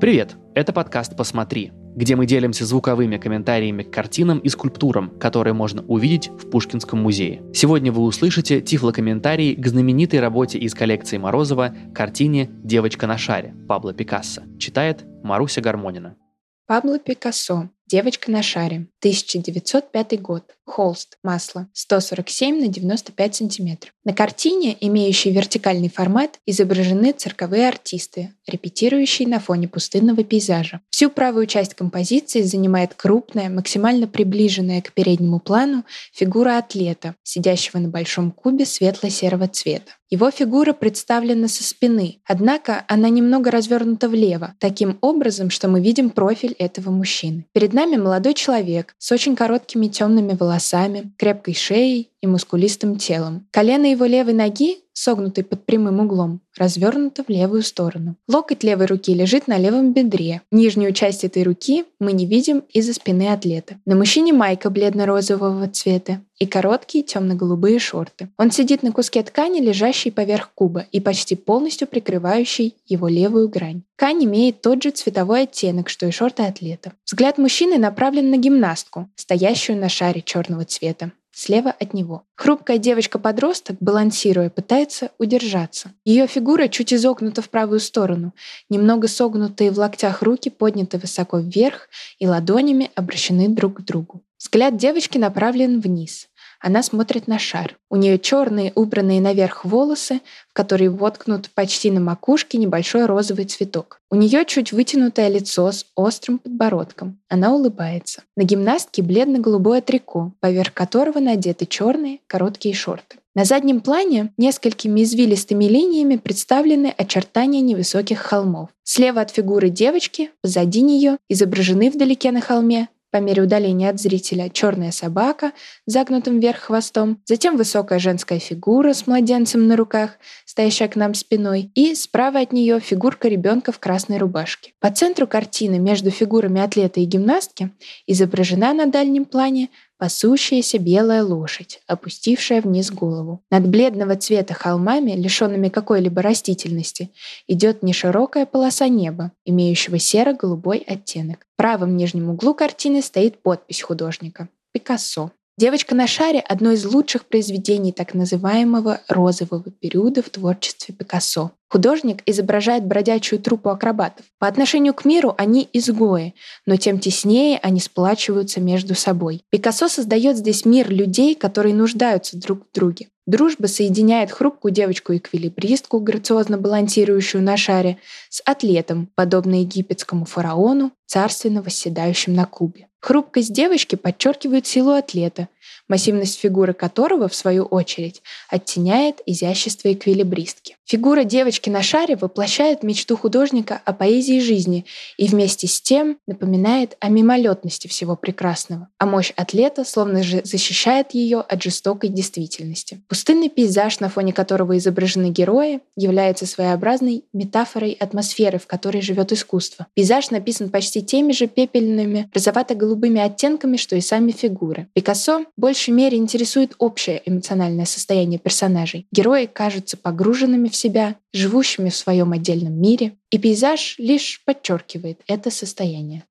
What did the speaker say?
Привет! Это подкаст «Посмотри», где мы делимся звуковыми комментариями к картинам и скульптурам, которые можно увидеть в Пушкинском музее. Сегодня вы услышите тифлокомментарий к знаменитой работе из коллекции Морозова картине «Девочка на шаре» Пабло Пикассо. Читает Маруся Гармонина. Пабло Пикассо. Девочка на шаре. 1905 год. Холст. Масло. 147 на 95 сантиметров. На картине, имеющей вертикальный формат, изображены цирковые артисты, репетирующие на фоне пустынного пейзажа. Всю правую часть композиции занимает крупная, максимально приближенная к переднему плану фигура атлета, сидящего на большом кубе светло-серого цвета. Его фигура представлена со спины, однако она немного развернута влево, таким образом, что мы видим профиль этого мужчины. Перед нами молодой человек с очень короткими темными волосами, крепкой шеей и мускулистым телом. Колено его левой ноги, согнутый под прямым углом, развернуто в левую сторону. Локоть левой руки лежит на левом бедре. Нижнюю часть этой руки мы не видим из-за спины атлета. На мужчине майка бледно-розового цвета и короткие темно-голубые шорты. Он сидит на куске ткани, лежащей поверх куба и почти полностью прикрывающей его левую грань. Ткань имеет тот же цветовой оттенок, что и шорты атлета. Взгляд мужчины направлен на гимнастку, стоящую на шаре черного цвета слева от него. Хрупкая девочка-подросток, балансируя, пытается удержаться. Ее фигура чуть изогнута в правую сторону, немного согнутые в локтях руки подняты высоко вверх и ладонями обращены друг к другу. Взгляд девочки направлен вниз. Она смотрит на шар. У нее черные, убранные наверх волосы, в которые воткнут почти на макушке небольшой розовый цветок. У нее чуть вытянутое лицо с острым подбородком. Она улыбается. На гимнастке бледно-голубое трико, поверх которого надеты черные короткие шорты. На заднем плане несколькими извилистыми линиями представлены очертания невысоких холмов. Слева от фигуры девочки, позади нее, изображены вдалеке на холме по мере удаления от зрителя черная собака с загнутым вверх хвостом, затем высокая женская фигура с младенцем на руках, стоящая к нам спиной, и справа от нее фигурка ребенка в красной рубашке. По центру картины между фигурами атлета и гимнастки изображена на дальнем плане пасущаяся белая лошадь, опустившая вниз голову. Над бледного цвета холмами, лишенными какой-либо растительности, идет неширокая полоса неба, имеющего серо-голубой оттенок. В правом нижнем углу картины стоит подпись художника – Пикассо. «Девочка на шаре» — одно из лучших произведений так называемого розового периода в творчестве Пикассо. Художник изображает бродячую труппу акробатов. По отношению к миру они изгои, но тем теснее они сплачиваются между собой. Пикассо создает здесь мир людей, которые нуждаются друг в друге. Дружба соединяет хрупкую девочку-эквилибристку, грациозно балансирующую на шаре, с атлетом, подобно египетскому фараону, царственно восседающим на кубе. Хрупкость девочки подчеркивает силу атлета, массивность фигуры которого, в свою очередь, оттеняет изящество эквилибристки. Фигура девочки на шаре воплощает мечту художника о поэзии жизни и вместе с тем напоминает о мимолетности всего прекрасного. А мощь атлета словно же защищает ее от жестокой действительности. Пустынный пейзаж, на фоне которого изображены герои, является своеобразной метафорой атмосферы, в которой живет искусство. Пейзаж написан почти теми же пепельными, розовато-голубыми оттенками, что и сами фигуры. Пикассо больше большей мере интересует общее эмоциональное состояние персонажей. Герои кажутся погруженными в себя, живущими в своем отдельном мире, и пейзаж лишь подчеркивает это состояние.